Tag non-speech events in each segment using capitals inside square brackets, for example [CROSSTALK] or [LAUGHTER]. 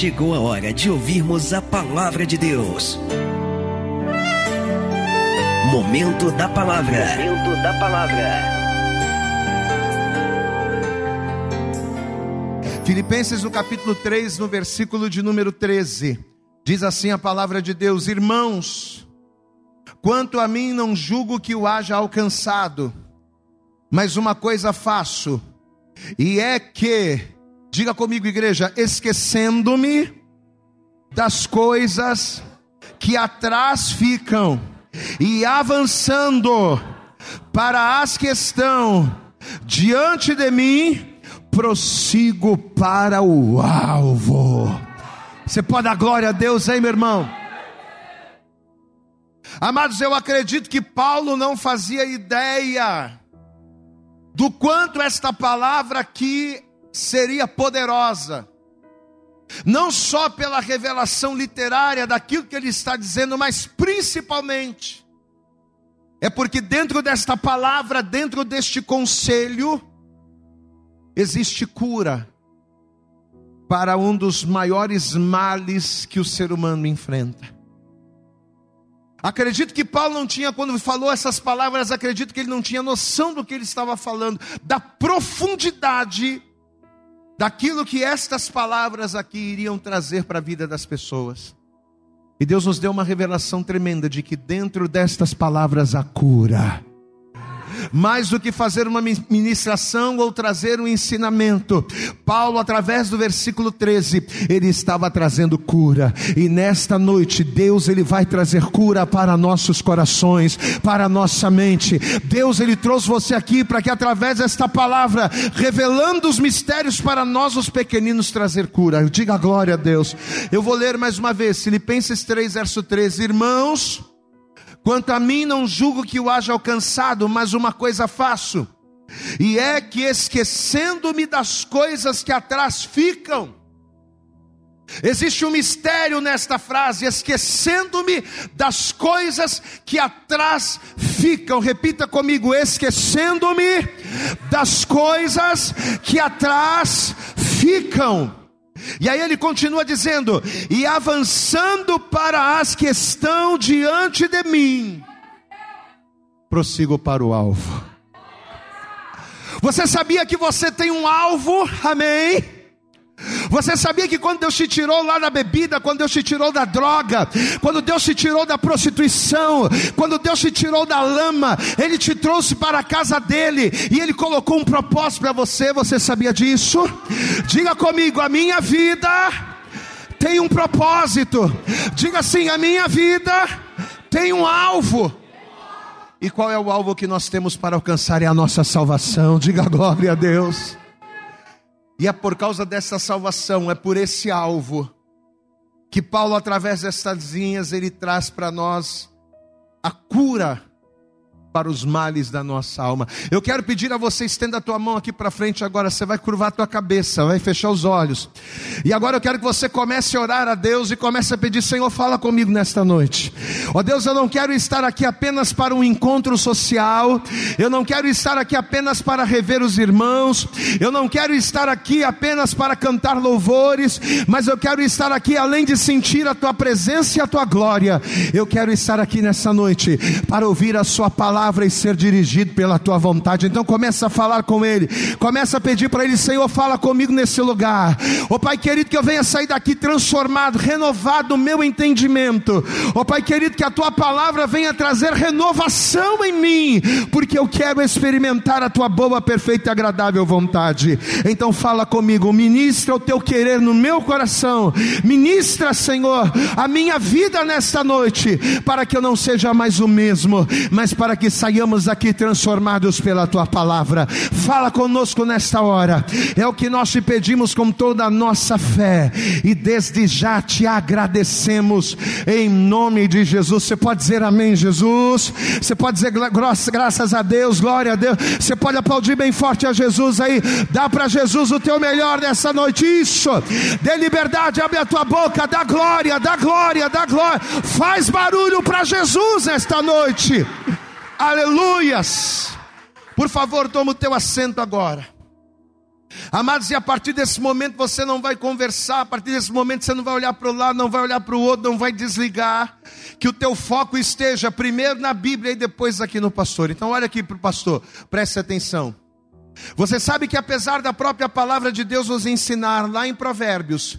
chegou a hora de ouvirmos a palavra de Deus. Momento da palavra. Momento da palavra. Filipenses no capítulo 3, no versículo de número 13. Diz assim a palavra de Deus: Irmãos, quanto a mim não julgo que o haja alcançado, mas uma coisa faço, e é que, diga comigo, igreja, esquecendo-me das coisas que atrás ficam e avançando para as que estão diante de mim, prossigo para o alvo. Você pode dar glória a Deus aí, meu irmão? Amados, eu acredito que Paulo não fazia ideia do quanto esta palavra aqui seria poderosa. Não só pela revelação literária daquilo que ele está dizendo, mas principalmente é porque dentro desta palavra, dentro deste conselho, existe cura para um dos maiores males que o ser humano enfrenta. Acredito que Paulo não tinha, quando falou essas palavras, acredito que ele não tinha noção do que ele estava falando, da profundidade daquilo que estas palavras aqui iriam trazer para a vida das pessoas. E Deus nos deu uma revelação tremenda de que dentro destas palavras há cura mais do que fazer uma ministração ou trazer um ensinamento. Paulo, através do versículo 13, ele estava trazendo cura, e nesta noite, Deus ele vai trazer cura para nossos corações, para nossa mente. Deus ele trouxe você aqui para que através desta palavra, revelando os mistérios para nós, os pequeninos, trazer cura. Diga glória a Deus. Eu vou ler mais uma vez, Filipenses 3, verso 13. Irmãos, Quanto a mim, não julgo que o haja alcançado, mas uma coisa faço, e é que esquecendo-me das coisas que atrás ficam, existe um mistério nesta frase, esquecendo-me das coisas que atrás ficam, repita comigo, esquecendo-me das coisas que atrás ficam. E aí ele continua dizendo: e avançando para as que estão diante de mim, prossigo para o alvo. Você sabia que você tem um alvo? Amém? Você sabia que quando Deus te tirou lá da bebida, quando Deus te tirou da droga, quando Deus te tirou da prostituição, quando Deus te tirou da lama, Ele te trouxe para a casa dele e Ele colocou um propósito para você. Você sabia disso? Diga comigo, a minha vida tem um propósito. Diga assim, a minha vida tem um alvo. E qual é o alvo que nós temos para alcançar? É a nossa salvação. Diga glória a Deus. E é por causa dessa salvação, é por esse alvo, que Paulo, através destas linhas, ele traz para nós a cura para os males da nossa alma. Eu quero pedir a você, estenda a tua mão aqui para frente agora, você vai curvar a tua cabeça, vai fechar os olhos. E agora eu quero que você comece a orar a Deus e comece a pedir, Senhor, fala comigo nesta noite. Ó oh, Deus, eu não quero estar aqui apenas para um encontro social, eu não quero estar aqui apenas para rever os irmãos, eu não quero estar aqui apenas para cantar louvores, mas eu quero estar aqui além de sentir a tua presença e a tua glória. Eu quero estar aqui nessa noite para ouvir a sua palavra palavra e ser dirigido pela tua vontade. Então começa a falar com ele, começa a pedir para ele, Senhor, fala comigo nesse lugar. Ó oh, Pai querido, que eu venha sair daqui transformado, renovado o meu entendimento. Ó oh, Pai querido, que a tua palavra venha trazer renovação em mim, porque eu quero experimentar a tua boa, perfeita e agradável vontade. Então fala comigo, ministra o teu querer no meu coração. Ministra, Senhor, a minha vida nesta noite, para que eu não seja mais o mesmo, mas para que saiamos daqui transformados pela tua palavra. Fala conosco nesta hora, é o que nós te pedimos com toda a nossa fé, e desde já te agradecemos, em nome de Jesus. Você pode dizer amém, Jesus? Você pode dizer graças a Deus, glória a Deus. Você pode aplaudir bem forte a Jesus aí, dá para Jesus o teu melhor nessa noite. Isso, dê liberdade, abre a tua boca, dá glória, dá glória, dá glória. Faz barulho para Jesus nesta noite. Aleluias! Por favor, toma o teu assento agora. Amados, e a partir desse momento você não vai conversar, a partir desse momento você não vai olhar para o lado, não vai olhar para o outro, não vai desligar. Que o teu foco esteja primeiro na Bíblia e depois aqui no pastor. Então olha aqui para o pastor, preste atenção. Você sabe que apesar da própria palavra de Deus nos ensinar lá em Provérbios,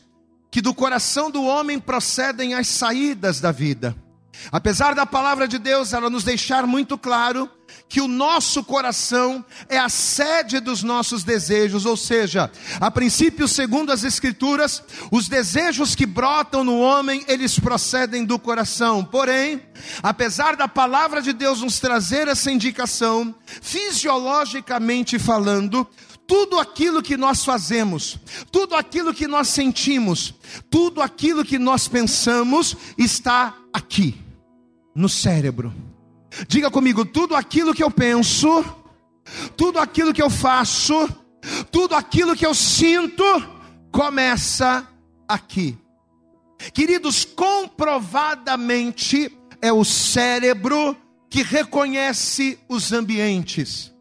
que do coração do homem procedem as saídas da vida. Apesar da palavra de Deus ela nos deixar muito claro que o nosso coração é a sede dos nossos desejos, ou seja, a princípio, segundo as escrituras, os desejos que brotam no homem, eles procedem do coração. Porém, apesar da palavra de Deus nos trazer essa indicação, fisiologicamente falando, tudo aquilo que nós fazemos, tudo aquilo que nós sentimos, tudo aquilo que nós pensamos está aqui, no cérebro. Diga comigo, tudo aquilo que eu penso, tudo aquilo que eu faço, tudo aquilo que eu sinto, começa aqui. Queridos, comprovadamente é o cérebro que reconhece os ambientes.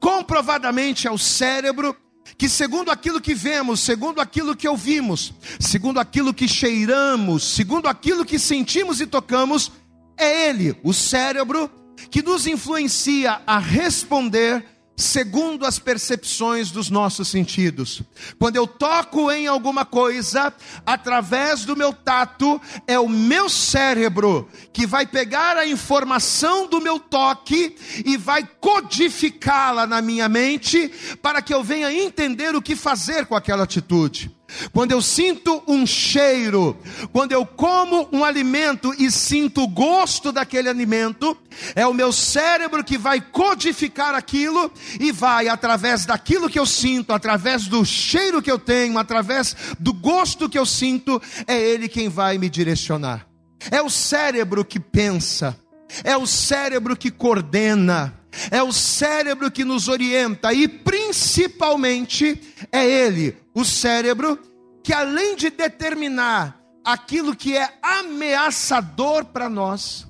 Comprovadamente é o cérebro que, segundo aquilo que vemos, segundo aquilo que ouvimos, segundo aquilo que cheiramos, segundo aquilo que sentimos e tocamos, é ele, o cérebro, que nos influencia a responder segundo as percepções dos nossos sentidos. Quando eu toco em alguma coisa, através do meu tato, é o meu cérebro que vai pegar a informação do meu toque e vai codificá-la na minha mente para que eu venha entender o que fazer com aquela atitude. Quando eu sinto um cheiro, quando eu como um alimento e sinto o gosto daquele alimento, é o meu cérebro que vai codificar aquilo e vai, através daquilo que eu sinto, através do cheiro que eu tenho, através do gosto que eu sinto, é ele quem vai me direcionar. É o cérebro que pensa, é o cérebro que coordena, é o cérebro que nos orienta e principalmente é ele, o cérebro, que além de determinar aquilo que é ameaçador para nós,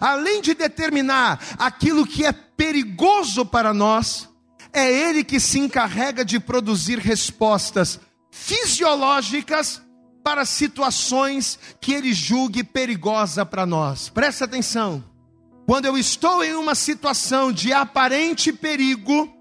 além de determinar aquilo que é perigoso para nós, é ele que se encarrega de produzir respostas fisiológicas para situações que ele julgue perigosa para nós. Presta atenção. Quando eu estou em uma situação de aparente perigo,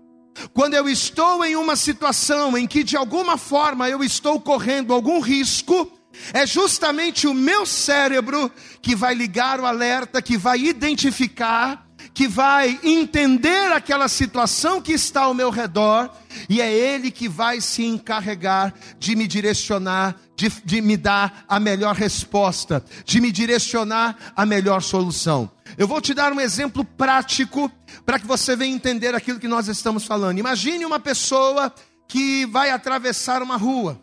quando eu estou em uma situação em que de alguma forma eu estou correndo algum risco, é justamente o meu cérebro que vai ligar o alerta, que vai identificar, que vai entender aquela situação que está ao meu redor, e é ele que vai se encarregar de me direcionar, de, de me dar a melhor resposta, de me direcionar a melhor solução. Eu vou te dar um exemplo prático para que você venha entender aquilo que nós estamos falando. Imagine uma pessoa que vai atravessar uma rua.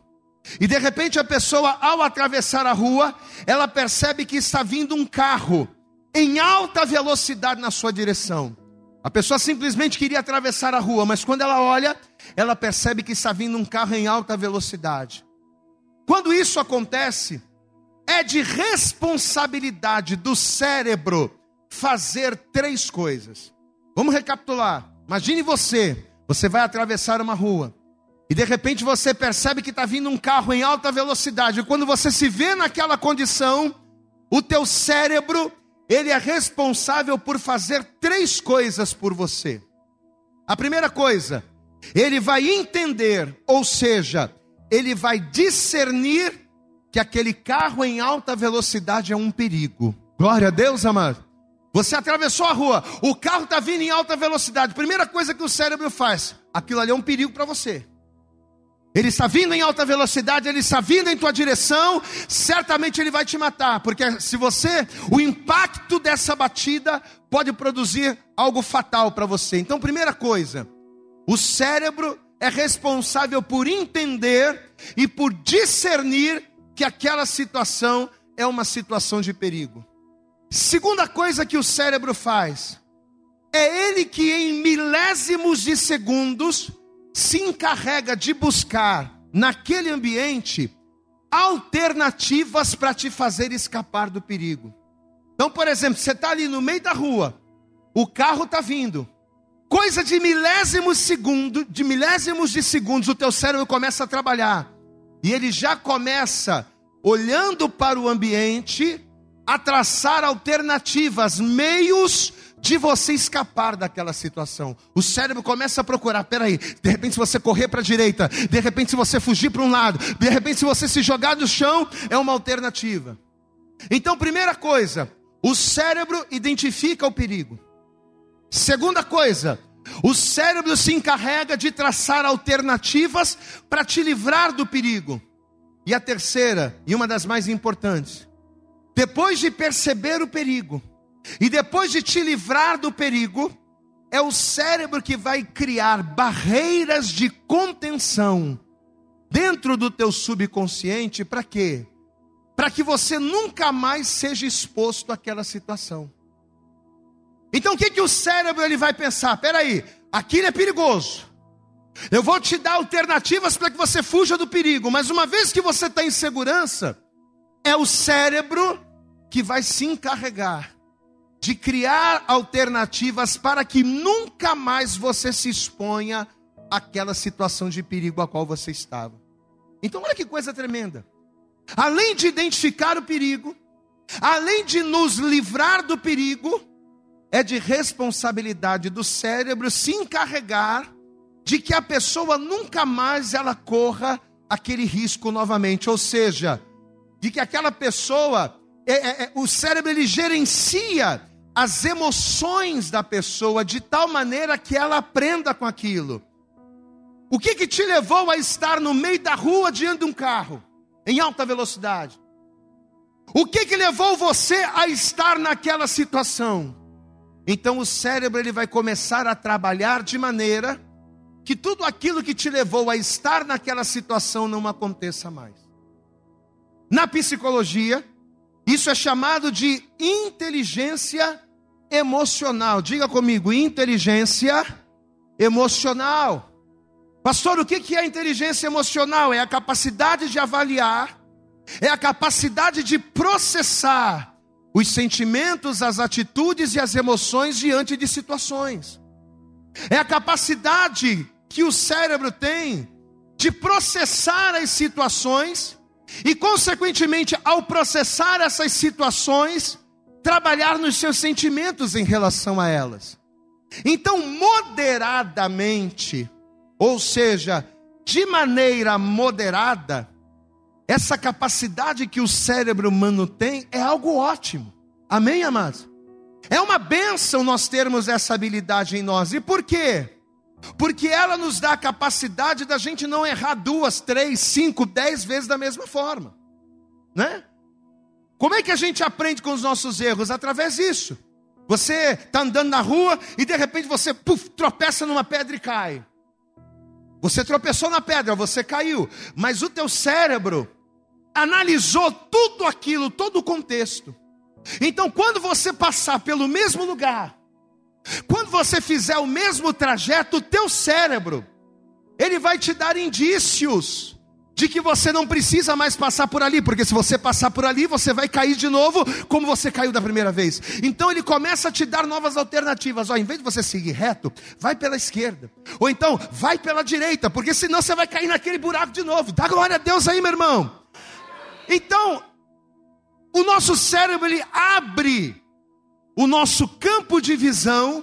E de repente a pessoa, ao atravessar a rua, ela percebe que está vindo um carro em alta velocidade na sua direção. A pessoa simplesmente queria atravessar a rua, mas quando ela olha, ela percebe que está vindo um carro em alta velocidade. Quando isso acontece, é de responsabilidade do cérebro fazer três coisas. Vamos recapitular. Imagine você, você vai atravessar uma rua e de repente você percebe que está vindo um carro em alta velocidade. E quando você se vê naquela condição, o teu cérebro ele é responsável por fazer três coisas por você. A primeira coisa, ele vai entender, ou seja, ele vai discernir que aquele carro em alta velocidade é um perigo. Glória a Deus, amado. Você atravessou a rua, o carro está vindo em alta velocidade. Primeira coisa que o cérebro faz, aquilo ali é um perigo para você. Ele está vindo em alta velocidade, ele está vindo em tua direção, certamente ele vai te matar, porque se você, o impacto dessa batida pode produzir algo fatal para você. Então, primeira coisa, o cérebro é responsável por entender e por discernir que aquela situação é uma situação de perigo. Segunda coisa que o cérebro faz, é ele que em milésimos de segundos se encarrega de buscar naquele ambiente alternativas para te fazer escapar do perigo. Então, por exemplo, você está ali no meio da rua, o carro está vindo, coisa de milésimos segundo, de milésimos de segundos, o teu cérebro começa a trabalhar. E ele já começa, olhando para o ambiente, a traçar alternativas, meios de você escapar daquela situação. O cérebro começa a procurar, peraí, de repente se você correr para a direita, de repente se você fugir para um lado, de repente se você se jogar no chão, é uma alternativa. Então, primeira coisa, o cérebro identifica o perigo. Segunda coisa, o cérebro se encarrega de traçar alternativas para te livrar do perigo. E a terceira, e uma das mais importantes, depois de perceber o perigo, e depois de te livrar do perigo, é o cérebro que vai criar barreiras de contenção dentro do teu subconsciente para quê? Para que você nunca mais seja exposto àquela situação. Então o que que o cérebro ele vai pensar? Peraí, aquilo é perigoso. Eu vou te dar alternativas para que você fuja do perigo, mas uma vez que você está em segurança, é o cérebro que vai se encarregar de criar alternativas para que nunca mais você se exponha àquela situação de perigo a qual você estava. Então, olha que coisa tremenda. Além de identificar o perigo, além de nos livrar do perigo, é de responsabilidade do cérebro se encarregar de que a pessoa nunca mais ela corra aquele risco novamente, ou seja, de que aquela pessoa, é, é, é, o cérebro ele gerencia as emoções da pessoa de tal maneira que ela aprenda com aquilo. O que, que te levou a estar no meio da rua diante de um carro em alta velocidade? O que, que levou você a estar naquela situação? Então o cérebro ele vai começar a trabalhar de maneira que tudo aquilo que te levou a estar naquela situação não aconteça mais. Na psicologia, isso é chamado de inteligência emocional. Diga comigo, inteligência emocional. Pastor, o que é inteligência emocional? É a capacidade de avaliar, é a capacidade de processar os sentimentos, as atitudes e as emoções diante de situações. É a capacidade que o cérebro tem de processar as situações e, consequentemente, ao processar essas situações, trabalhar nos seus sentimentos em relação a elas. Então, moderadamente, ou seja, de maneira moderada, essa capacidade que o cérebro humano tem é algo ótimo. Amém, amados? É uma benção nós termos essa habilidade em nós. E por quê? Porque ela nos dá a capacidade da gente não errar duas, três, cinco, dez vezes da mesma forma. Né? Como é que a gente aprende com os nossos erros? Através disso. Você está andando na rua e de repente você puff, tropeça numa pedra e cai. Você tropeçou na pedra, você caiu, mas o teu cérebro analisou tudo aquilo, todo o contexto. Então, quando você passar pelo mesmo lugar, quando você fizer o mesmo trajeto, o teu cérebro, ele vai te dar indícios de que você não precisa mais passar por ali, porque se você passar por ali, você vai cair de novo como você caiu da primeira vez. Então ele começa a te dar novas alternativas. Ó, em vez de você seguir reto, vai pela esquerda. Ou então, vai pela direita, porque senão você vai cair naquele buraco de novo. Dá glória a Deus aí, meu irmão. Então, o nosso cérebro ele abre o nosso campo de visão,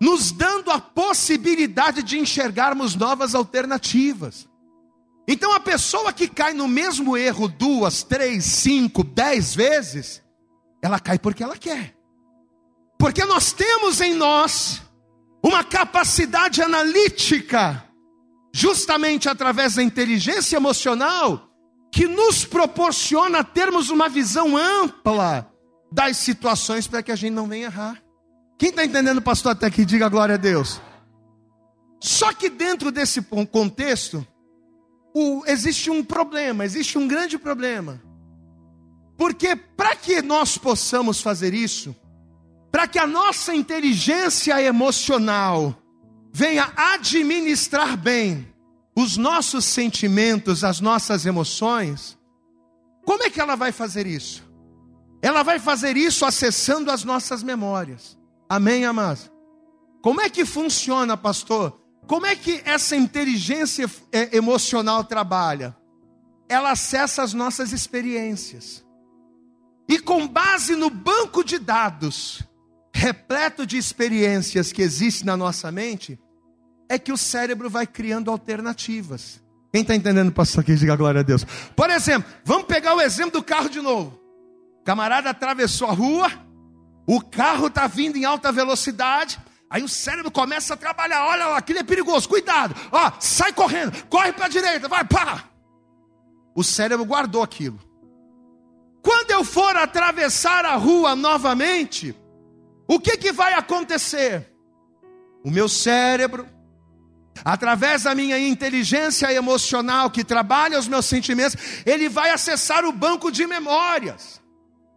nos dando a possibilidade de enxergarmos novas alternativas. Então, a pessoa que cai no mesmo erro duas, três, cinco, dez vezes, ela cai porque ela quer. Porque nós temos em nós uma capacidade analítica, justamente através da inteligência emocional, que nos proporciona termos uma visão ampla das situações para que a gente não venha errar. Quem está entendendo, pastor, até aqui, diga glória a Deus. Só que dentro desse contexto, o, existe um problema, existe um grande problema. Porque para que nós possamos fazer isso, para que a nossa inteligência emocional venha administrar bem os nossos sentimentos, as nossas emoções, como é que ela vai fazer isso? Ela vai fazer isso acessando as nossas memórias. Amém, amados? Como é que funciona, pastor? Como é que essa inteligência é, emocional trabalha? Ela acessa as nossas experiências. E com base no banco de dados, repleto de experiências que existe na nossa mente, é que o cérebro vai criando alternativas. Quem está entendendo, pastor, aqui, diga glória a Deus. Por exemplo, vamos pegar o exemplo do carro de novo. Camarada atravessou a rua, o carro está vindo em alta velocidade, aí o cérebro começa a trabalhar. Olha lá, aquilo é perigoso, cuidado. Ó, sai correndo, corre para a direita, vai, pá. O cérebro guardou aquilo. Quando eu for atravessar a rua novamente, o que, que vai acontecer? O meu cérebro através da minha inteligência emocional que trabalha os meus sentimentos, ele vai acessar o banco de memórias.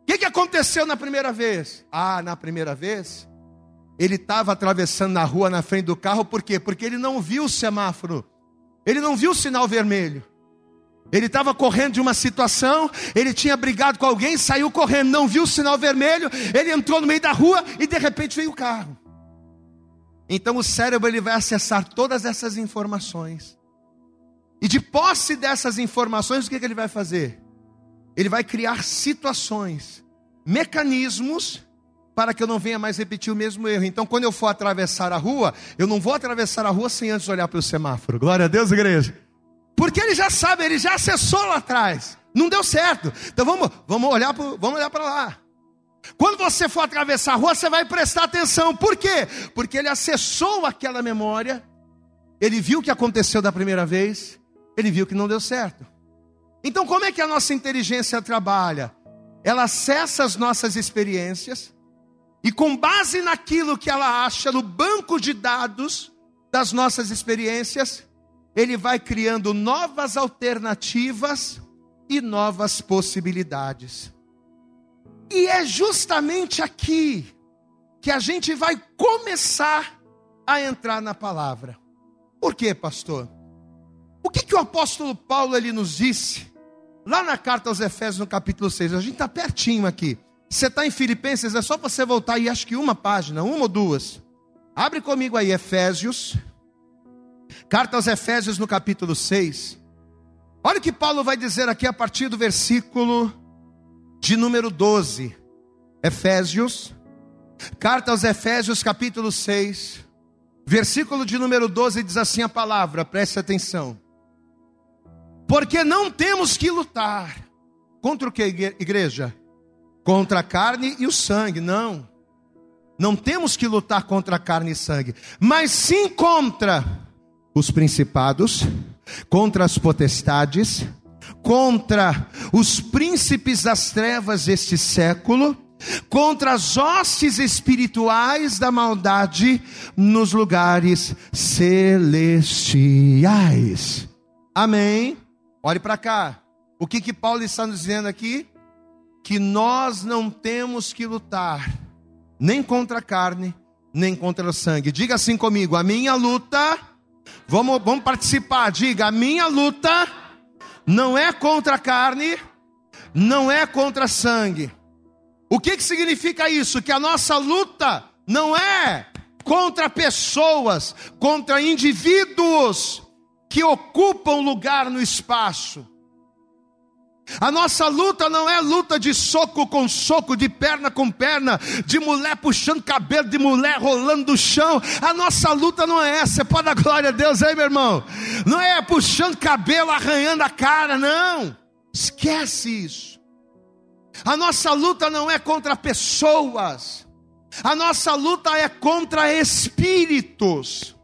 O que, que aconteceu na primeira vez? Ah, na primeira vez, ele estava atravessando na rua na frente do carro, por quê? Porque ele não viu o semáforo, ele não viu o sinal vermelho. Ele estava correndo de uma situação, ele tinha brigado com alguém, saiu correndo, não viu o sinal vermelho, ele entrou no meio da rua e de repente veio o carro. Então o cérebro ele vai acessar todas essas informações. E de posse dessas informações, o que, que ele vai fazer? Ele vai criar situações, mecanismos para que eu não venha mais repetir o mesmo erro. Então, quando eu for atravessar a rua, eu não vou atravessar a rua sem antes olhar para o semáforo. Glória a Deus, igreja. Porque ele já sabe, ele já acessou lá atrás. Não deu certo. Então vamos, vamos olhar para lá. Quando você for atravessar a rua, você vai prestar atenção. Por quê? Porque ele acessou aquela memória, ele viu o que aconteceu da primeira vez, ele viu que não deu certo. Então, como é que a nossa inteligência trabalha? Ela acessa as nossas experiências, e com base naquilo que ela acha no banco de dados das nossas experiências, ele vai criando novas alternativas e novas possibilidades. E é justamente aqui que a gente vai começar a entrar na palavra. Por quê, pastor? O que, que o apóstolo Paulo ele nos disse? Lá na carta aos Efésios, no capítulo 6, a gente está pertinho aqui. Você está em Filipenses, é só você voltar aí, acho que uma página, uma ou duas. Abre comigo aí, Efésios. Carta aos Efésios, no capítulo 6. Olha o que Paulo vai dizer aqui a partir do versículo de número 12, Efésios, carta aos Efésios, capítulo 6, versículo de número 12, diz assim a palavra, preste atenção. Porque não temos que lutar contra o que, igreja? Contra a carne e o sangue, não. Não temos que lutar contra a carne e sangue, mas sim contra os principados, contra as potestades, contra os príncipes das trevas deste século, contra as hostes espirituais da maldade nos lugares celestiais. Amém. Olhe para cá. O que que Paulo está nos dizendo aqui? Que nós não temos que lutar nem contra a carne, nem contra o sangue. Diga assim comigo: a minha luta. Vamos, vamos participar. Diga: a minha luta não é contra a carne, não é contra sangue. O que, que significa isso? Que a nossa luta não é contra pessoas, contra indivíduos que ocupam lugar no espaço. A nossa luta não é luta de soco com soco, de perna com perna, de mulher puxando cabelo, de mulher rolando do chão. A nossa luta não é essa. Pode dar glória a Deus aí, meu irmão. Não é puxando cabelo, arranhando a cara, não. Esquece isso. A nossa luta não é contra pessoas. A nossa luta é contra espíritos.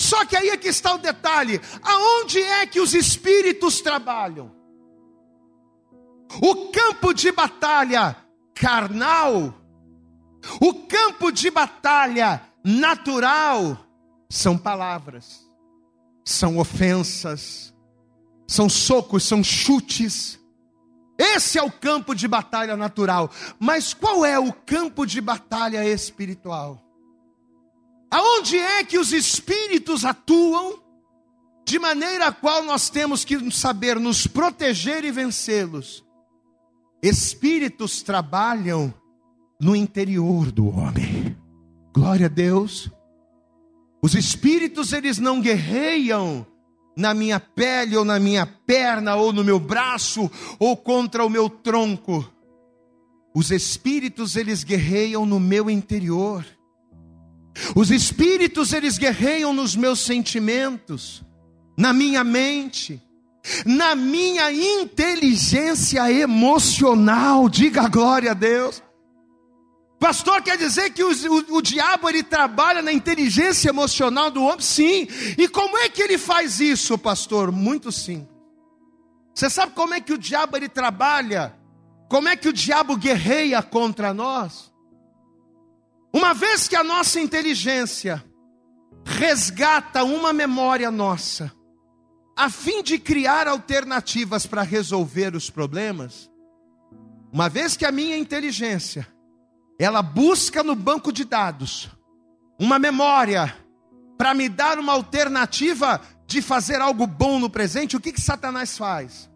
Só que aí é que está o detalhe: aonde é que os espíritos trabalham? O campo de batalha carnal, o campo de batalha natural são palavras, são ofensas, são socos, são chutes. Esse é o campo de batalha natural. Mas qual é o campo de batalha espiritual? Aonde é que os espíritos atuam? De maneira a qual nós temos que saber nos proteger e vencê-los Espíritos trabalham no interior do homem. Glória a Deus. Os espíritos, eles não guerreiam na minha pele, ou na minha perna, ou no meu braço, ou contra o meu tronco. Os espíritos, eles guerreiam no meu interior. Os espíritos, eles guerreiam nos meus sentimentos, na minha mente, na minha inteligência emocional. Diga glória a Deus. Pastor, quer dizer que o, o, o, diabo ele trabalha na inteligência emocional do homem? Sim. E como é que ele faz isso, pastor? Muito simples. Você sabe como é que o diabo ele trabalha? Como é que o diabo guerreia contra nós? Uma vez que a nossa inteligência resgata uma memória nossa, a fim de criar alternativas para resolver os problemas, uma vez que a minha inteligência ela busca no banco de dados uma memória para me dar uma alternativa de fazer algo bom no presente, o que, que Satanás faz?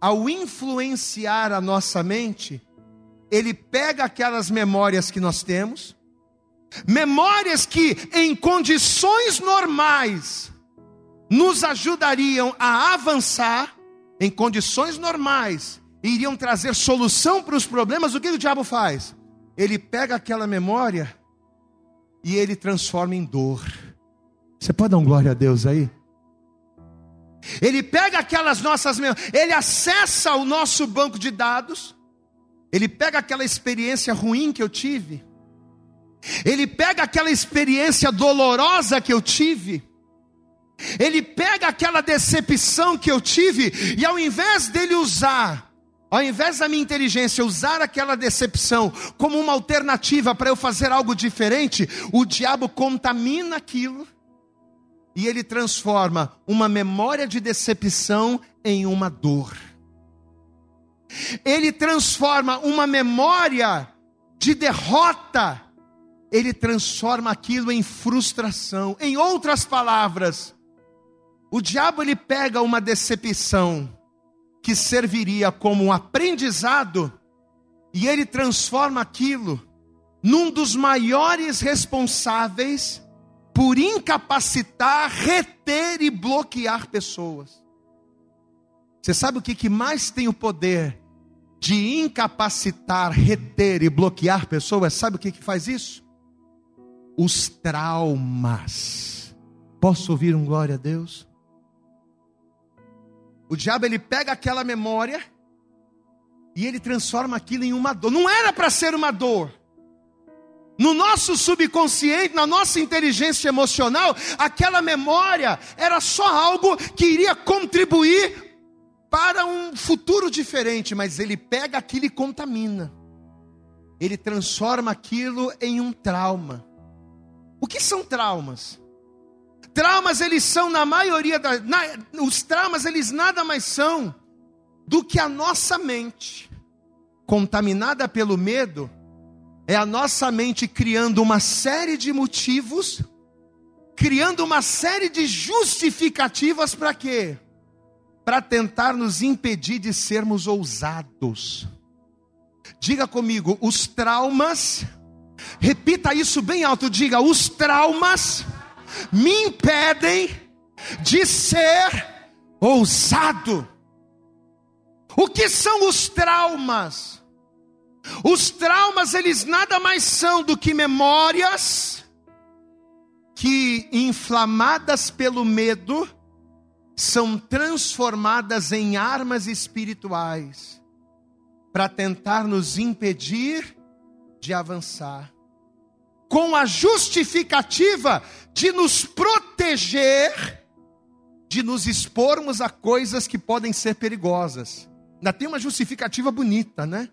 Ao influenciar a nossa mente, ele pega aquelas memórias que nós temos, memórias que em condições normais nos ajudariam a avançar, em condições normais, iriam trazer solução para os problemas, o que o diabo faz? ele pega aquela memória e ele transforma em dor. Você pode dar um glória a Deus aí? Ele pega aquelas nossas memórias, ele acessa o nosso banco de dados, ele pega aquela experiência ruim que eu tive, ele pega aquela experiência dolorosa que eu tive, ele pega aquela decepção que eu tive, e ao invés dele usar ao invés da minha inteligência usar aquela decepção como uma alternativa para eu fazer algo diferente, o diabo contamina aquilo e ele transforma uma memória de decepção em uma dor. Ele transforma uma memória de derrota, ele transforma aquilo em frustração. Em outras palavras, o diabo ele pega uma decepção que serviria como um aprendizado, e ele transforma aquilo num dos maiores responsáveis por incapacitar, reter e bloquear pessoas. Você sabe o que, que mais tem o poder de incapacitar, reter e bloquear pessoas? Sabe o que, que faz isso? Os traumas. Posso ouvir um glória a Deus? O diabo ele pega aquela memória e ele transforma aquilo em uma dor. Não era para ser uma dor. No nosso subconsciente, na nossa inteligência emocional, aquela memória era só algo que iria contribuir para um futuro diferente, mas ele pega aquilo e contamina. Ele transforma aquilo em um trauma. O que são traumas? Traumas eles são na maioria das, na, os traumas eles nada mais são do que a nossa mente contaminada pelo medo. É a nossa mente criando uma série de motivos, criando uma série de justificativas para quê? Para tentar nos impedir de sermos ousados. Diga comigo, os traumas, repita isso bem alto, diga, os traumas me impedem de ser ousado. O que são os traumas? Os traumas, eles nada mais são do que memórias que, inflamadas pelo medo, são transformadas em armas espirituais para tentar nos impedir de avançar com a justificativa de nos proteger, de nos expormos a coisas que podem ser perigosas. Ainda tem uma justificativa bonita, né?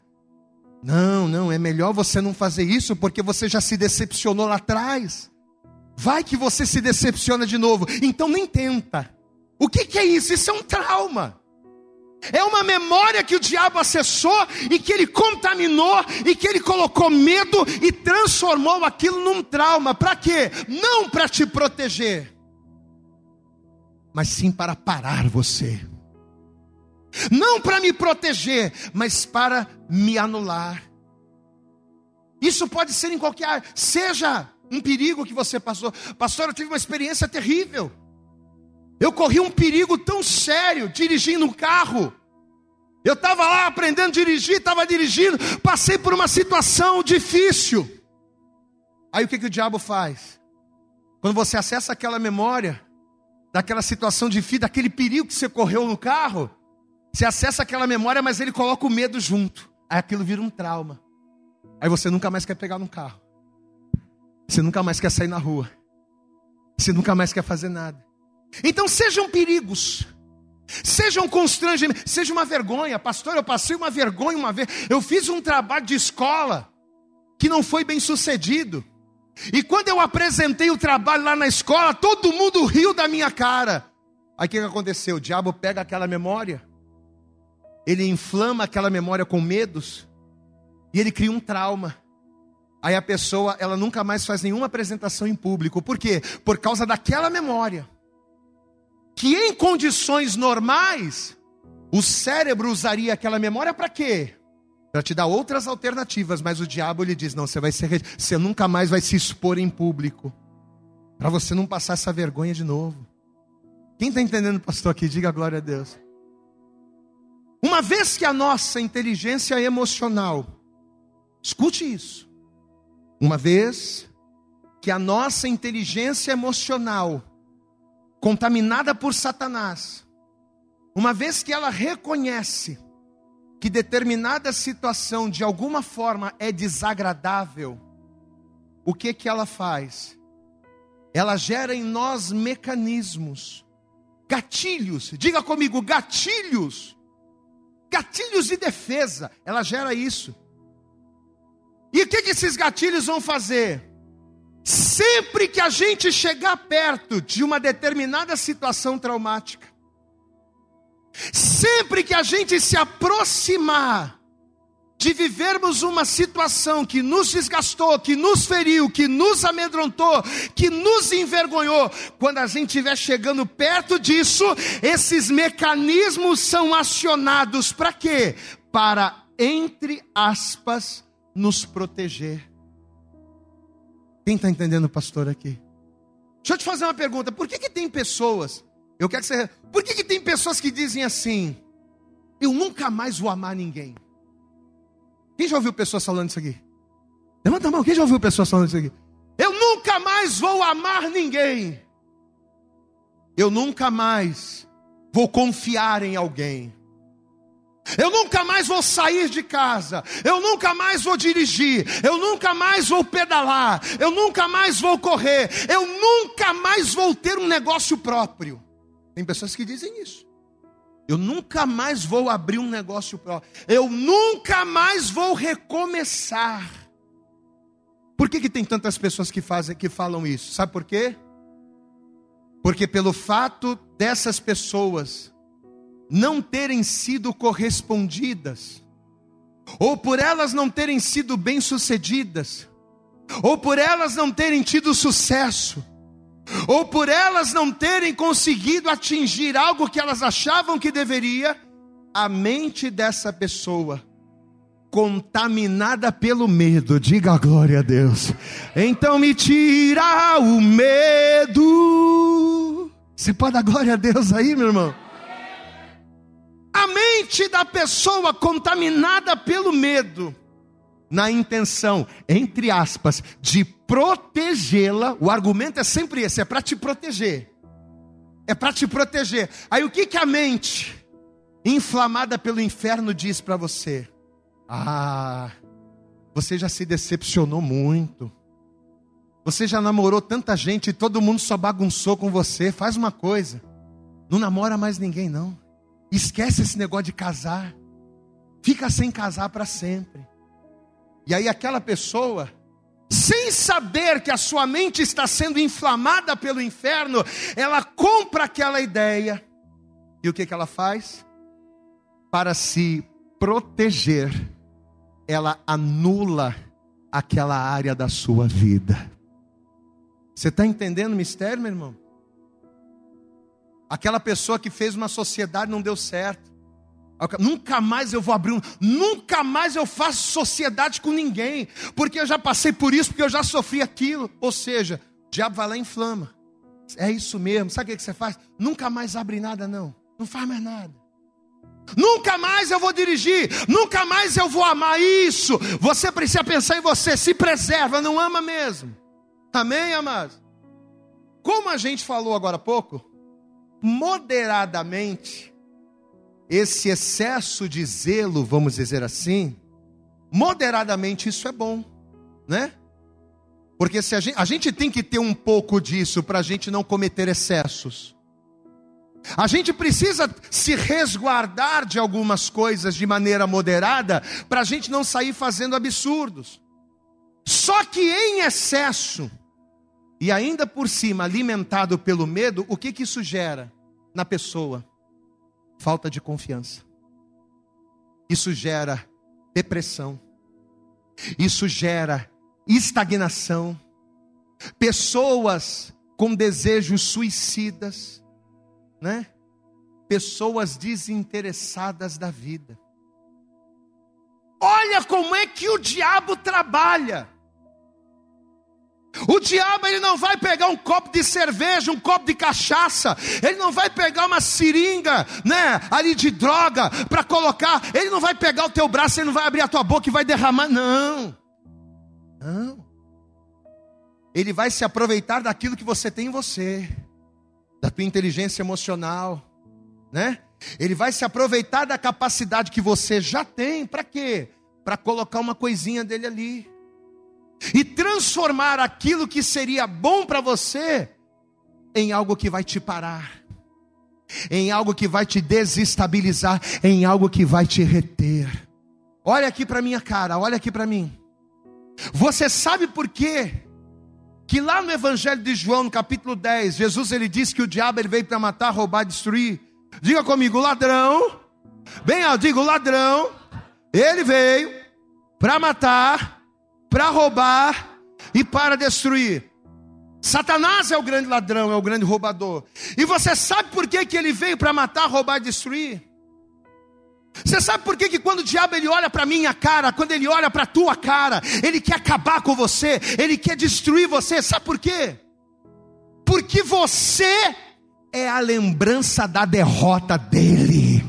Não, não, é melhor você não fazer isso porque você já se decepcionou lá atrás. Vai que você se decepciona de novo, então nem tenta. O que, que é isso? Isso é um trauma. É uma memória que o diabo acessou e que ele contaminou e que ele colocou medo e transformou aquilo num trauma. Para quê? Não para te proteger, mas sim para parar você. Não para me proteger, mas para me anular. Isso pode ser em qualquer área, seja um perigo que você passou. Pastor, eu tive uma experiência terrível. Eu corri um perigo tão sério dirigindo um carro. Eu estava lá aprendendo a dirigir, estava dirigindo, passei por uma situação difícil. Aí o que, que o diabo faz? Quando você acessa aquela memória, daquela situação difícil, daquele perigo que você correu no carro, você acessa aquela memória, mas ele coloca o medo junto. Aí aquilo vira um trauma. Aí você nunca mais quer pegar no carro. Você nunca mais quer sair na rua. Você nunca mais quer fazer nada. Então sejam perigos. Sejam constrangimentos, seja uma vergonha, pastor. Eu passei uma vergonha uma vez. Eu fiz um trabalho de escola que não foi bem sucedido. E quando eu apresentei o trabalho lá na escola, todo mundo riu da minha cara. Aí o que, aconteceu? O diabo pega aquela memória, ele inflama aquela memória com medos, e ele cria um trauma. Aí a pessoa, ela nunca mais faz nenhuma apresentação em público. Por quê? Por causa daquela memória que em condições normais, o cérebro usaria aquela memória para quê? Para te dar outras alternativas, mas o diabo lhe diz: não, você vai ser, você nunca mais vai se expor em público, para você não passar essa vergonha de novo. Quem está entendendo, pastor, aqui? Diga glória a Deus. Uma vez que a nossa inteligência emocional, escute isso, uma vez que a nossa inteligência emocional contaminada por Satanás, uma vez que ela reconhece que determinada situação de alguma forma é desagradável, o que que ela faz? Ela gera em nós mecanismos, gatilhos, diga comigo, gatilhos, gatilhos de defesa, ela gera isso. E o que, que esses gatilhos vão fazer? Sempre que a gente chegar perto de uma determinada situação traumática, sempre que a gente se aproximar de vivermos uma situação que nos desgastou, que nos feriu, que nos amedrontou, que nos envergonhou, quando a gente estiver chegando perto disso, esses mecanismos são acionados para quê? Para, entre aspas, nos proteger. Quem está entendendo, pastor, aqui? Deixa eu te fazer uma pergunta: por que, que tem pessoas, eu quero que você. Por que, que tem pessoas que dizem assim, eu nunca mais vou amar ninguém? Quem já ouviu pessoas falando isso aqui? Levanta a mão, quem já ouviu pessoas falando isso aqui? Eu nunca mais vou amar ninguém. Eu nunca mais vou confiar em alguém. Eu nunca mais vou sair de casa, eu nunca mais vou dirigir, eu nunca mais vou pedalar, eu nunca mais vou correr, eu nunca mais vou ter um negócio próprio. Tem pessoas que dizem isso. Eu nunca mais vou abrir um negócio próprio, eu nunca mais vou recomeçar. Por que, que tem tantas pessoas que fazem que falam isso? Sabe por quê? Porque pelo fato dessas pessoas não terem sido correspondidas, ou por elas não terem sido bem-sucedidas, ou por elas não terem tido sucesso, ou por elas não terem conseguido atingir algo que elas achavam que deveria, a mente dessa pessoa contaminada pelo medo, diga a glória a Deus. Então me tira o medo. Você pode dar glória a Deus aí, meu irmão? Mente da pessoa contaminada pelo medo, na intenção, entre aspas, de protegê-la, o argumento é sempre esse: é para te proteger. É para te proteger. Aí o que, que a mente, inflamada pelo inferno, diz para você? Ah, você já se decepcionou muito. Você já namorou tanta gente e todo mundo só bagunçou com você. Faz uma coisa: não namora mais ninguém, não. Esquece esse negócio de casar. Fica sem casar para sempre. E aí aquela pessoa, sem saber que a sua mente está sendo inflamada pelo inferno, ela compra aquela ideia. E o que, que ela faz? Para se proteger, ela anula aquela área da sua vida. Você está entendendo o mistério, meu irmão? Aquela pessoa que fez uma sociedade não deu certo. Nunca mais eu vou abrir um, nunca mais eu faço sociedade com ninguém, porque eu já passei por isso, porque eu já sofri aquilo. Ou seja, o diabo vai lá e inflama. É isso mesmo. Sabe o que você faz? Nunca mais abre nada, não. Não faz mais nada. Nunca mais eu vou dirigir, nunca mais eu vou amar isso. Você precisa pensar em você, se preserva, não ama mesmo. Amém, amados? Como a gente falou agora há pouco, moderadamente, esse excesso de zelo, vamos dizer assim, moderadamente isso é bom, né? Porque se a gente, a gente tem que ter um pouco disso para a gente não cometer excessos. A gente precisa se resguardar de algumas coisas de maneira moderada para a gente não sair fazendo absurdos. Só que em excesso, e ainda por cima alimentado pelo medo, o que, que isso gera na pessoa? Falta de confiança. Isso gera depressão. Isso gera estagnação. Pessoas com desejos suicidas né? Pessoas desinteressadas da vida. Olha como é que o diabo trabalha. O diabo ele não vai pegar um copo de cerveja, um copo de cachaça, ele não vai pegar uma seringa, né, ali de droga para colocar, ele não vai pegar o teu braço, ele não vai abrir a tua boca e vai derramar, não. Não. Ele vai se aproveitar daquilo que você tem em você da tua inteligência emocional, né? Ele vai se aproveitar da capacidade que você já tem, para quê? Para colocar uma coisinha dele ali. E transformar aquilo que seria bom para você em algo que vai te parar, em algo que vai te desestabilizar, em algo que vai te reter. Olha aqui para minha cara, olha aqui para mim. Você sabe por quê que lá no Evangelho de João, no capítulo 10, Jesus ele disse que o diabo ele veio para matar, roubar, destruir. Diga comigo, ladrão. Bem, eu digo ladrão. Ele veio para matar, para roubar e para destruir. Satanás é o grande ladrão, é o grande roubador. E você sabe por que, que ele veio para matar, roubar e destruir? Você sabe por que, que quando o diabo ele olha para minha cara, quando ele olha para tua cara, ele quer acabar com você, ele quer destruir você, sabe por quê? Porque você é a lembrança da derrota dele.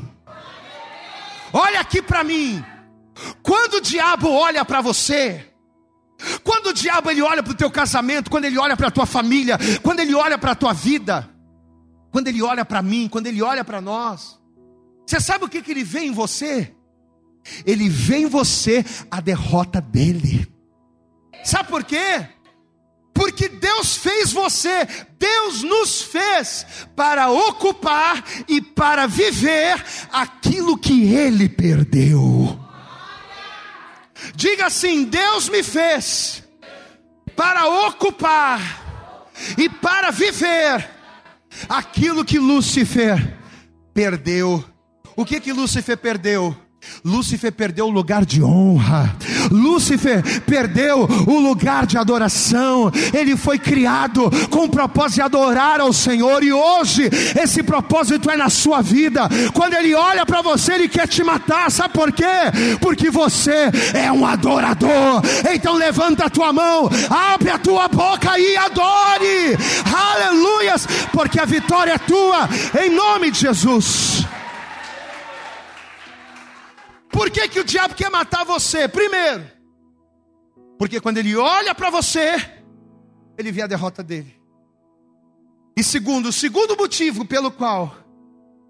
Olha aqui para mim. Quando o diabo olha para você, quando o diabo ele olha para o teu casamento, quando ele olha para a tua família, quando ele olha para a tua vida, quando ele olha para mim, quando ele olha para nós, você sabe o que, que ele vê em você? Ele vê em você a derrota dele. Sabe por quê? Porque Deus fez você, Deus nos fez para ocupar e para viver aquilo que Ele perdeu. Diga assim: Deus me fez para ocupar e para viver aquilo que Lúcifer perdeu o que que Lúcifer perdeu? Lúcifer perdeu o lugar de honra, Lúcifer perdeu o lugar de adoração. Ele foi criado com o propósito de adorar ao Senhor, e hoje esse propósito é na sua vida. Quando ele olha para você, ele quer te matar, sabe por quê? Porque você é um adorador. Então levanta a tua mão, abre a tua boca e adore, aleluias, porque a vitória é tua, em nome de Jesus. Por que, que o diabo quer matar você? Primeiro, porque quando ele olha para você, ele vê a derrota dele. E segundo, o segundo motivo pelo qual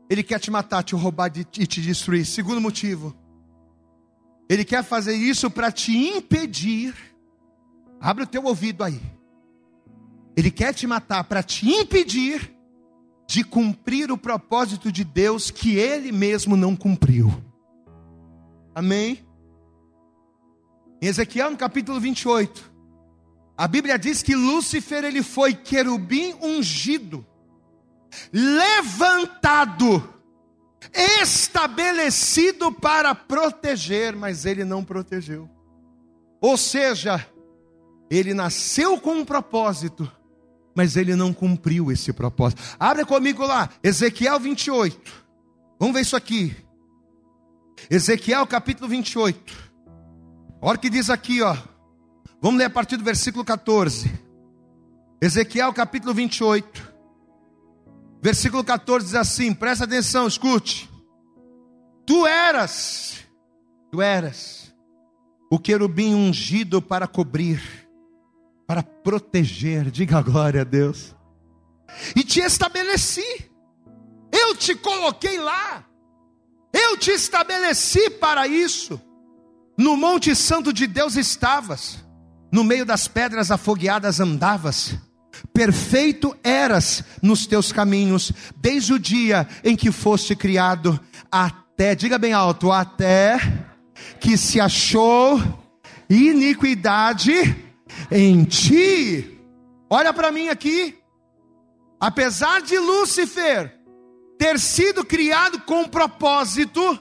ele quer te matar, te roubar e te destruir. Segundo motivo, ele quer fazer isso para te impedir. Abre o teu ouvido aí. Ele quer te matar para te impedir de cumprir o propósito de Deus que ele mesmo não cumpriu. Amém? Em Ezequiel, no capítulo 28, a Bíblia diz que Lúcifer ele foi querubim ungido, levantado, estabelecido para proteger, mas ele não protegeu. Ou seja, ele nasceu com um propósito, mas ele não cumpriu esse propósito. Abre comigo lá, Ezequiel 28. Vamos ver isso aqui. Ezequiel capítulo 28. Olha o que diz aqui, ó. Vamos ler a partir do versículo 14. Ezequiel capítulo 28. Versículo 14 diz assim: presta atenção, escute. Tu eras, tu eras o querubim ungido para cobrir, para proteger, diga glória a Deus, e te estabeleci, eu te coloquei lá, eu te estabeleci para isso. No Monte Santo de Deus estavas, no meio das pedras afogueadas andavas, perfeito eras nos teus caminhos, desde o dia em que foste criado, até, diga bem alto, até que se achou iniquidade em ti. Olha para mim aqui, apesar de Lúcifer ter sido criado com propósito,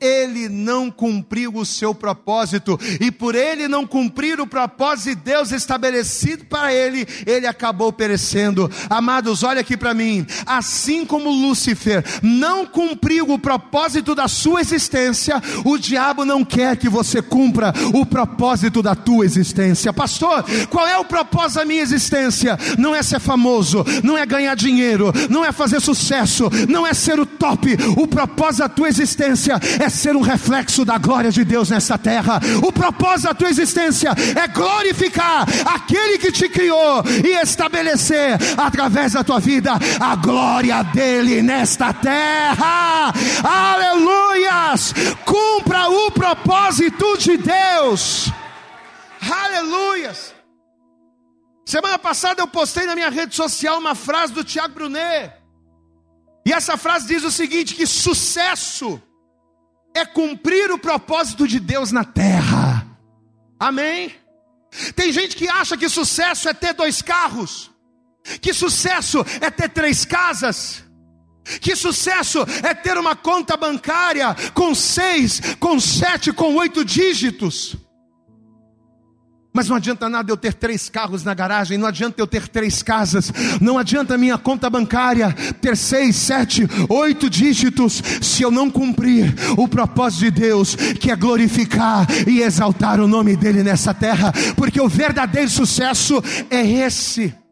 ele não cumpriu o seu propósito, e por ele não cumprir o propósito de Deus estabelecido para ele, ele acabou perecendo. Amados, olha aqui para mim, assim como Lúcifer não cumpriu o propósito da sua existência, o diabo não quer que você cumpra o propósito da tua existência. Pastor, qual é o propósito da minha existência? Não é ser famoso, não é ganhar dinheiro, não é fazer sucesso, não é ser o top. O propósito da tua existência é é ser um reflexo da glória de Deus nessa terra. O propósito da tua existência é glorificar aquele que te criou e estabelecer através da tua vida a glória dele nesta terra. Aleluias! Cumpra o propósito de Deus. Aleluias! Semana passada eu postei na minha rede social uma frase do Tiago Brunet. E essa frase diz o seguinte: que sucesso é cumprir o propósito de Deus na terra. Amém? Tem gente que acha que sucesso é ter dois carros, que sucesso é ter três casas, que sucesso é ter uma conta bancária com seis, com sete, com oito dígitos. Mas não adianta nada eu ter três carros na garagem, não adianta eu ter três casas, não adianta minha conta bancária ter seis, sete, oito dígitos, se eu não cumprir o propósito de Deus, que é glorificar e exaltar o nome dEle nessa terra, porque o verdadeiro sucesso é esse.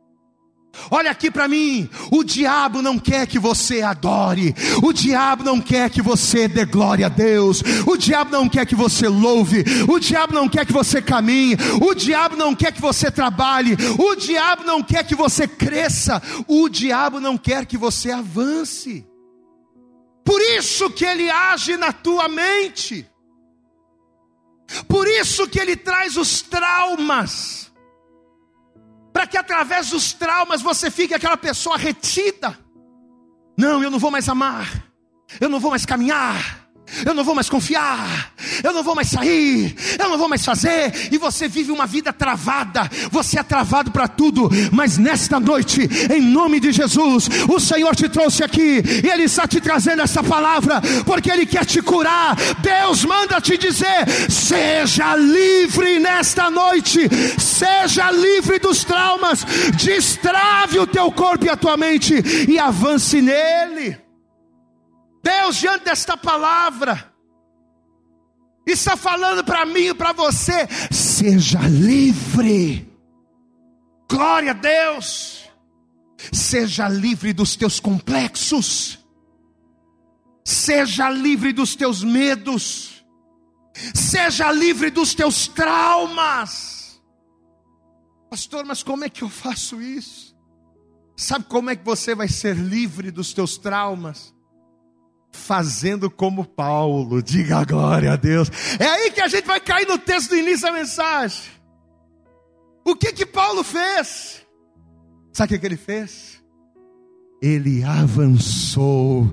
Olha aqui para mim, o diabo não quer que você adore, o diabo não quer que você dê glória a Deus, o diabo não quer que você louve, o diabo não quer que você caminhe, o diabo não quer que você trabalhe, o diabo não quer que você cresça, o diabo não quer que você avance. Por isso que ele age na tua mente. Por isso que ele traz os traumas para que através dos traumas você fique aquela pessoa retida. Não, eu não vou mais amar, eu não vou mais caminhar, eu não vou mais confiar, eu não vou mais sair, eu não vou mais fazer, e você vive uma vida travada, você é travado para tudo, mas nesta noite, em nome de Jesus, o Senhor te trouxe aqui, e Ele está te trazendo essa palavra, porque Ele quer te curar. Deus manda te dizer: seja livre nesta noite, seja livre dos traumas, destrave o teu corpo e a tua mente, e avance nele. Deus, diante desta palavra, está falando para mim e para você: seja livre, glória a Deus, seja livre dos teus complexos, seja livre dos teus medos, seja livre dos teus traumas. Pastor, mas como é que eu faço isso? Sabe como é que você vai ser livre dos teus traumas? Fazendo como Paulo. Diga glória a Deus. É aí que a gente vai cair no texto do início da mensagem. O que que Paulo fez? Sabe o que, que ele fez? Ele avançou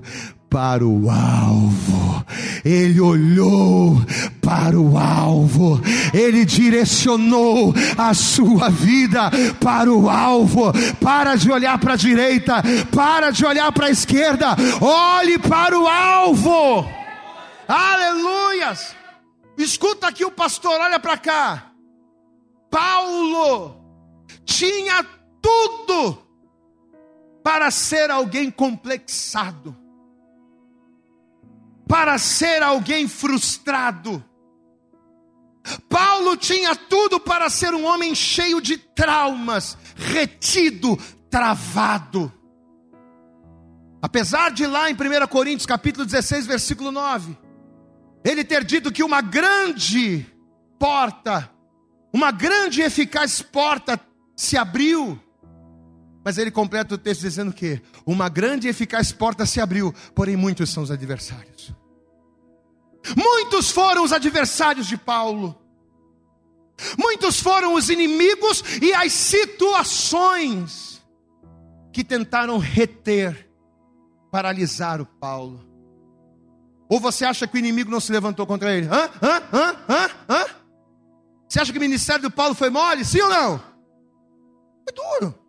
para o alvo, ele olhou para o alvo, ele direcionou a sua vida para o alvo. Para de olhar para a direita, para de olhar para a esquerda, olhe para o alvo. Aleluias! Escuta aqui o pastor, olha para cá. Paulo tinha tudo para ser alguém complexado para ser alguém frustrado. Paulo tinha tudo para ser um homem cheio de traumas, retido, travado. Apesar de lá em 1 Coríntios capítulo 16, versículo 9, ele ter dito que uma grande porta, uma grande e eficaz porta se abriu. Mas ele completa o texto dizendo que uma grande e eficaz porta se abriu, porém muitos são os adversários. Muitos foram os adversários de Paulo. Muitos foram os inimigos e as situações que tentaram reter, paralisar o Paulo. Ou você acha que o inimigo não se levantou contra ele? Hã? Hã? Hã? Hã? Hã? Você acha que o ministério do Paulo foi mole? Sim ou não? Foi duro.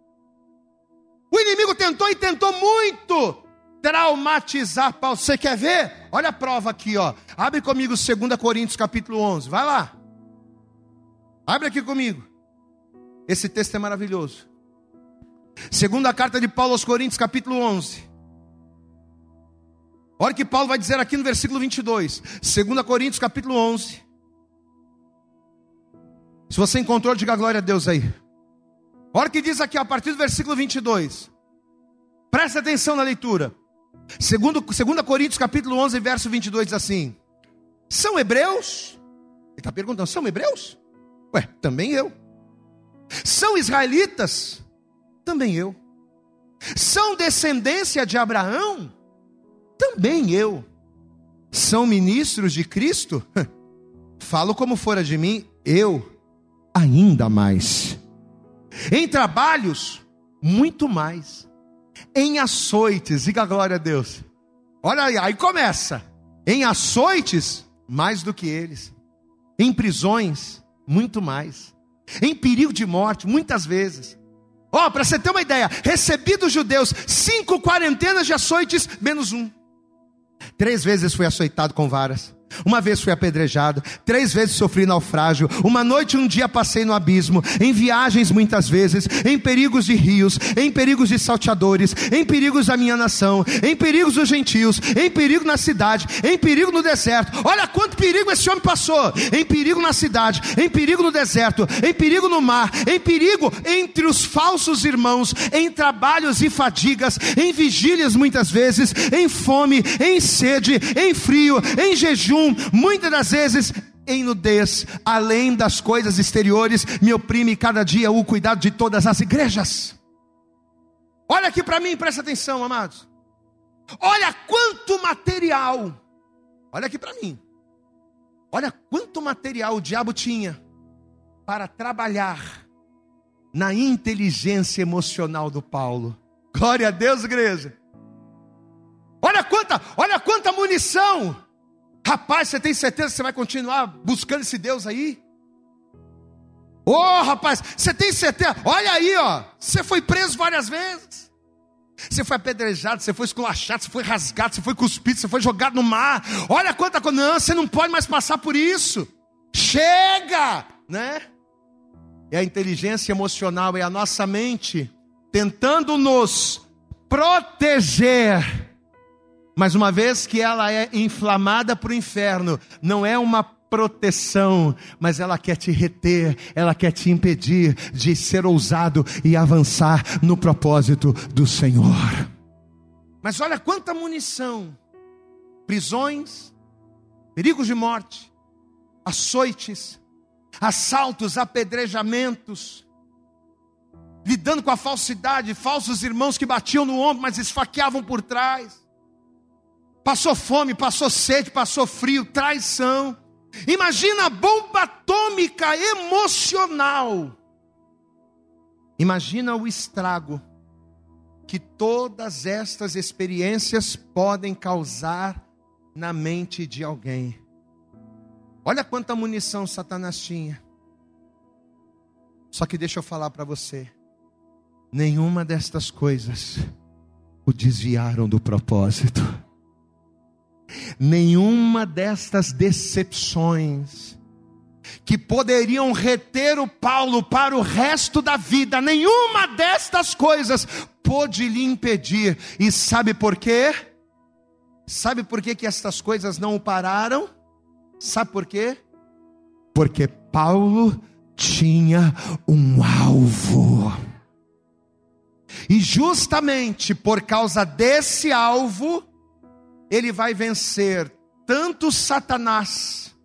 O inimigo tentou e tentou muito traumatizar Paulo. Você quer ver? Olha a prova aqui, ó. Abre comigo 2 Coríntios capítulo 11. Vai lá. Abre aqui comigo. Esse texto é maravilhoso. Segunda carta de Paulo aos Coríntios, capítulo 11. Olha o que Paulo vai dizer aqui no versículo 22. 2 Coríntios, capítulo 11. Se você encontrou, diga glória a Deus aí. Olha o que diz aqui a partir do versículo 22. Presta atenção na leitura. Segundo, 2 Coríntios capítulo 11, verso 22 diz assim: São hebreus? Ele está perguntando: são hebreus? Ué, também eu. São israelitas? Também eu. São descendência de Abraão? Também eu. São ministros de Cristo? [LAUGHS] Falo como fora de mim, eu ainda mais. Em trabalhos, muito mais em açoites, diga glória a Deus. Olha aí, aí começa. Em açoites, mais do que eles. Em prisões, muito mais. Em perigo de morte, muitas vezes. Ó, oh, para você ter uma ideia, recebi dos judeus cinco quarentenas de açoites, menos um. Três vezes fui açoitado com varas. Uma vez fui apedrejado, três vezes sofri naufrágio, uma noite e um dia passei no abismo, em viagens muitas vezes, em perigos de rios, em perigos de salteadores, em perigos da minha nação, em perigos dos gentios, em perigo na cidade, em perigo no deserto. Olha quanto perigo esse homem passou: em perigo na cidade, em perigo no deserto, em perigo no mar, em perigo entre os falsos irmãos, em trabalhos e fadigas, em vigílias muitas vezes, em fome, em sede, em frio, em jejum muitas das vezes em nudez, além das coisas exteriores, me oprime cada dia o cuidado de todas as igrejas. Olha aqui para mim, presta atenção, amados. Olha quanto material. Olha aqui para mim. Olha quanto material o diabo tinha para trabalhar na inteligência emocional do Paulo. Glória a Deus, igreja. Olha quanta, olha quanta munição Rapaz, você tem certeza que você vai continuar buscando esse Deus aí? Ô oh, rapaz, você tem certeza? Olha aí, ó. Você foi preso várias vezes. Você foi apedrejado, você foi esculachado, você foi rasgado, você foi cuspido, você foi jogado no mar. Olha quanta coisa. Não, você não pode mais passar por isso. Chega, né? É a inteligência emocional, é a nossa mente tentando nos proteger mas uma vez que ela é inflamada para o inferno, não é uma proteção, mas ela quer te reter, ela quer te impedir de ser ousado e avançar no propósito do Senhor. Mas olha quanta munição: prisões, perigos de morte, açoites, assaltos, apedrejamentos, lidando com a falsidade, falsos irmãos que batiam no ombro, mas esfaqueavam por trás passou fome, passou sede, passou frio, traição. Imagina a bomba atômica emocional. Imagina o estrago que todas estas experiências podem causar na mente de alguém. Olha quanta munição Satanás tinha. Só que deixa eu falar para você: nenhuma destas coisas o desviaram do propósito nenhuma destas decepções que poderiam reter o Paulo para o resto da vida, nenhuma destas coisas pôde lhe impedir. E sabe por quê? Sabe por que, que estas coisas não o pararam? Sabe por quê? Porque Paulo tinha um alvo. E justamente por causa desse alvo, ele vai vencer tanto Satanás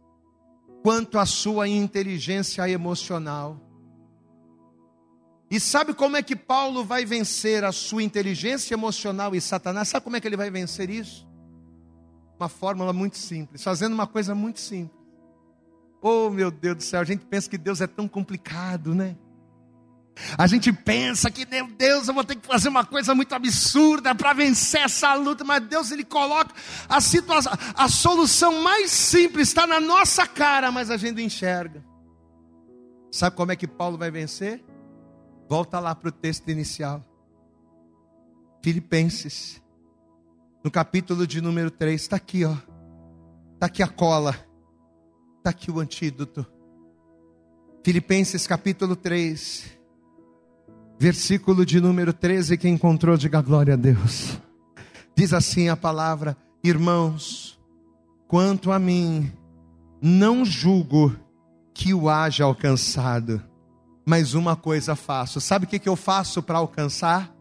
quanto a sua inteligência emocional. E sabe como é que Paulo vai vencer a sua inteligência emocional e Satanás? Sabe como é que ele vai vencer isso? Uma fórmula muito simples, fazendo uma coisa muito simples. Oh, meu Deus do céu, a gente pensa que Deus é tão complicado, né? A gente pensa que, meu Deus, eu vou ter que fazer uma coisa muito absurda para vencer essa luta, mas Deus ele coloca a situação, a solução mais simples está na nossa cara, mas a gente enxerga. Sabe como é que Paulo vai vencer? Volta lá para o texto inicial. Filipenses, no capítulo de número 3, está aqui, ó. Está aqui a cola. Está aqui o antídoto. Filipenses capítulo 3 versículo de número 13, que encontrou, diga glória a Deus. Diz assim a palavra: Irmãos, quanto a mim, não julgo que o haja alcançado, mas uma coisa faço. Sabe o que, que eu faço para alcançar?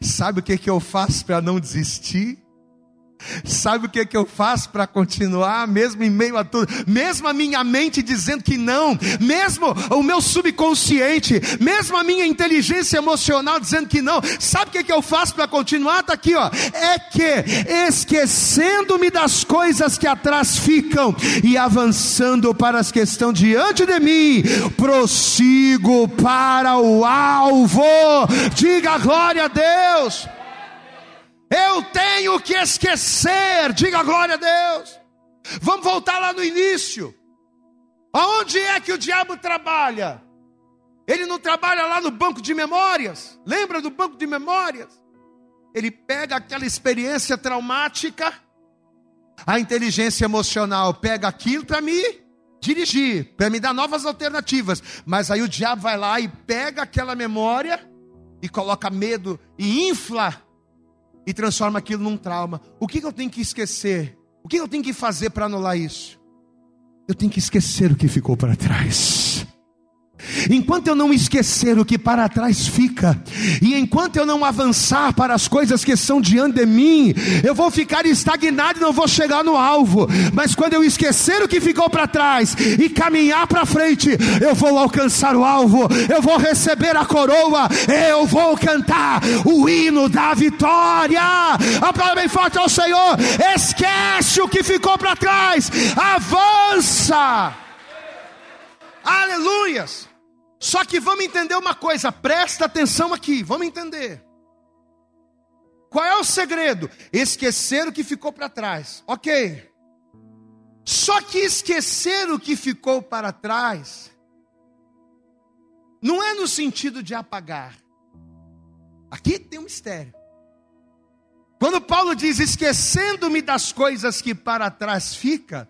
Sabe o que, que eu faço para não desistir? Sabe o que, que eu faço para continuar, mesmo em meio a tudo? Mesmo a minha mente dizendo que não, mesmo o meu subconsciente, mesmo a minha inteligência emocional dizendo que não, sabe o que, que eu faço para continuar? Está aqui, ó. É que, esquecendo-me das coisas que atrás ficam e avançando para as que estão diante de mim, prossigo para o alvo. Diga glória a Deus. Eu tenho que esquecer, diga glória a Deus. Vamos voltar lá no início. Aonde é que o diabo trabalha? Ele não trabalha lá no banco de memórias. Lembra do banco de memórias? Ele pega aquela experiência traumática, a inteligência emocional pega aquilo para me dirigir, para me dar novas alternativas. Mas aí o diabo vai lá e pega aquela memória e coloca medo e infla e transforma aquilo num trauma. O que, que eu tenho que esquecer? O que eu tenho que fazer para anular isso? Eu tenho que esquecer o que ficou para trás. Enquanto eu não esquecer o que para trás fica, e enquanto eu não avançar para as coisas que são diante de mim, eu vou ficar estagnado e não vou chegar no alvo. Mas quando eu esquecer o que ficou para trás e caminhar para frente, eu vou alcançar o alvo, eu vou receber a coroa, eu vou cantar o hino da vitória. Aplauda bem forte ao Senhor. Esquece o que ficou para trás, avança. Aleluias! Só que vamos entender uma coisa, presta atenção aqui, vamos entender. Qual é o segredo? Esquecer o que ficou para trás. Ok. Só que esquecer o que ficou para trás não é no sentido de apagar. Aqui tem um mistério. Quando Paulo diz esquecendo-me das coisas que para trás fica,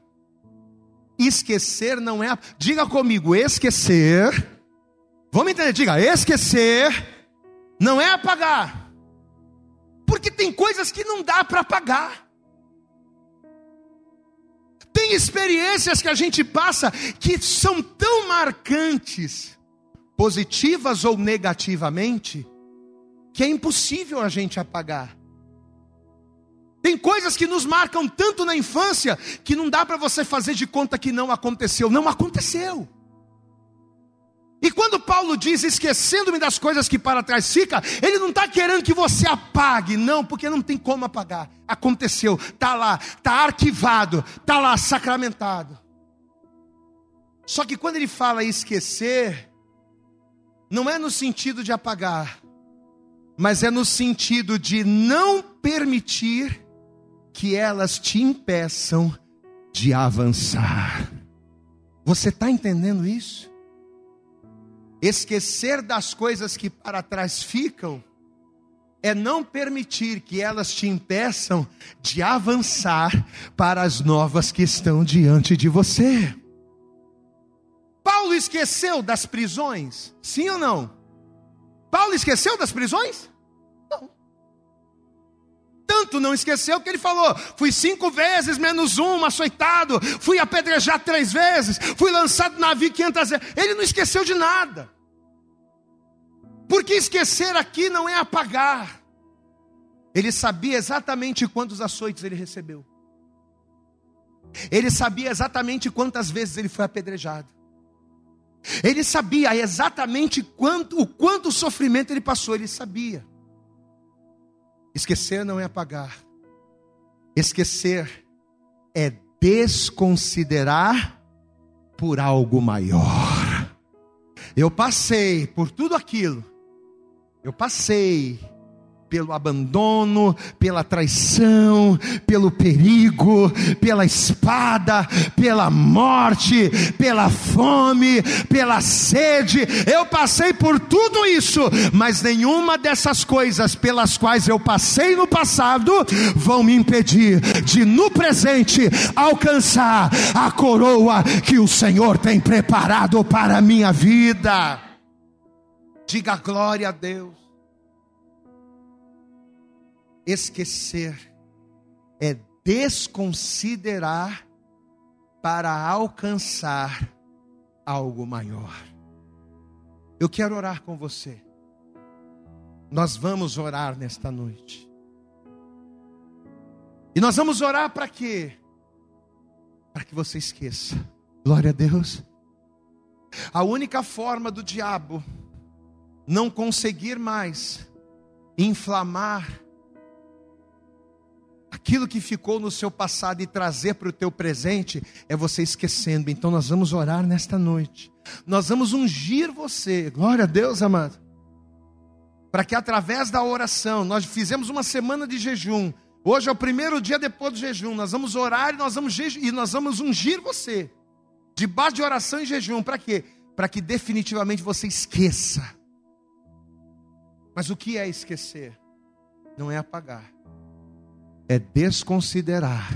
esquecer não é, diga comigo, esquecer Vamos entender, diga, esquecer não é apagar. Porque tem coisas que não dá para apagar. Tem experiências que a gente passa que são tão marcantes, positivas ou negativamente, que é impossível a gente apagar. Tem coisas que nos marcam tanto na infância que não dá para você fazer de conta que não aconteceu. Não aconteceu. E quando Paulo diz esquecendo-me das coisas que para trás fica, ele não está querendo que você apague, não, porque não tem como apagar. Aconteceu, está lá, está arquivado, está lá sacramentado. Só que quando ele fala esquecer, não é no sentido de apagar, mas é no sentido de não permitir que elas te impeçam de avançar. Você está entendendo isso? Esquecer das coisas que para trás ficam é não permitir que elas te impeçam de avançar para as novas que estão diante de você. Paulo esqueceu das prisões? Sim ou não? Paulo esqueceu das prisões? Não. tanto não esqueceu que ele falou: fui cinco vezes menos um, açoitado, fui apedrejado três vezes, fui lançado no navio quinhentas vezes. Ele não esqueceu de nada. Porque esquecer aqui não é apagar. Ele sabia exatamente quantos açoites ele recebeu. Ele sabia exatamente quantas vezes ele foi apedrejado. Ele sabia exatamente quanto, o quanto sofrimento ele passou, ele sabia. Esquecer não é apagar. Esquecer é desconsiderar por algo maior. Eu passei por tudo aquilo. Eu passei pelo abandono, pela traição, pelo perigo, pela espada, pela morte, pela fome, pela sede. Eu passei por tudo isso, mas nenhuma dessas coisas pelas quais eu passei no passado vão me impedir de no presente alcançar a coroa que o Senhor tem preparado para a minha vida. Diga glória a Deus. Esquecer é desconsiderar para alcançar algo maior. Eu quero orar com você. Nós vamos orar nesta noite. E nós vamos orar para quê? Para que você esqueça. Glória a Deus. A única forma do diabo não conseguir mais inflamar aquilo que ficou no seu passado e trazer para o teu presente é você esquecendo. Então nós vamos orar nesta noite. Nós vamos ungir você. Glória a Deus, amado. Para que através da oração, nós fizemos uma semana de jejum. Hoje é o primeiro dia depois do jejum. Nós vamos orar e nós vamos, e nós vamos ungir você. Debaixo de oração e jejum. Para quê? Para que definitivamente você esqueça. Mas o que é esquecer? Não é apagar é desconsiderar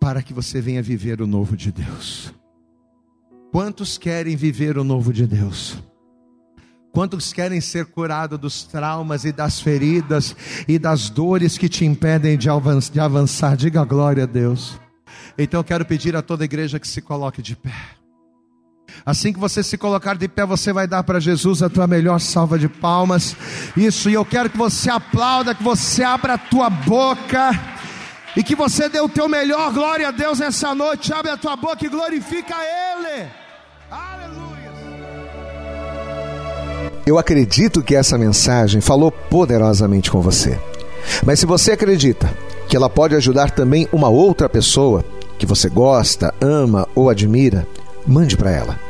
para que você venha viver o novo de Deus. Quantos querem viver o novo de Deus? Quantos querem ser curados dos traumas e das feridas e das dores que te impedem de avançar? Diga glória a Deus. Então eu quero pedir a toda a igreja que se coloque de pé. Assim que você se colocar de pé, você vai dar para Jesus a tua melhor salva de palmas. Isso, e eu quero que você aplauda, que você abra a tua boca e que você dê o teu melhor. Glória a Deus nessa noite. Abre a tua boca e glorifica Ele. Aleluia. Eu acredito que essa mensagem falou poderosamente com você. Mas se você acredita que ela pode ajudar também uma outra pessoa que você gosta, ama ou admira, mande para ela.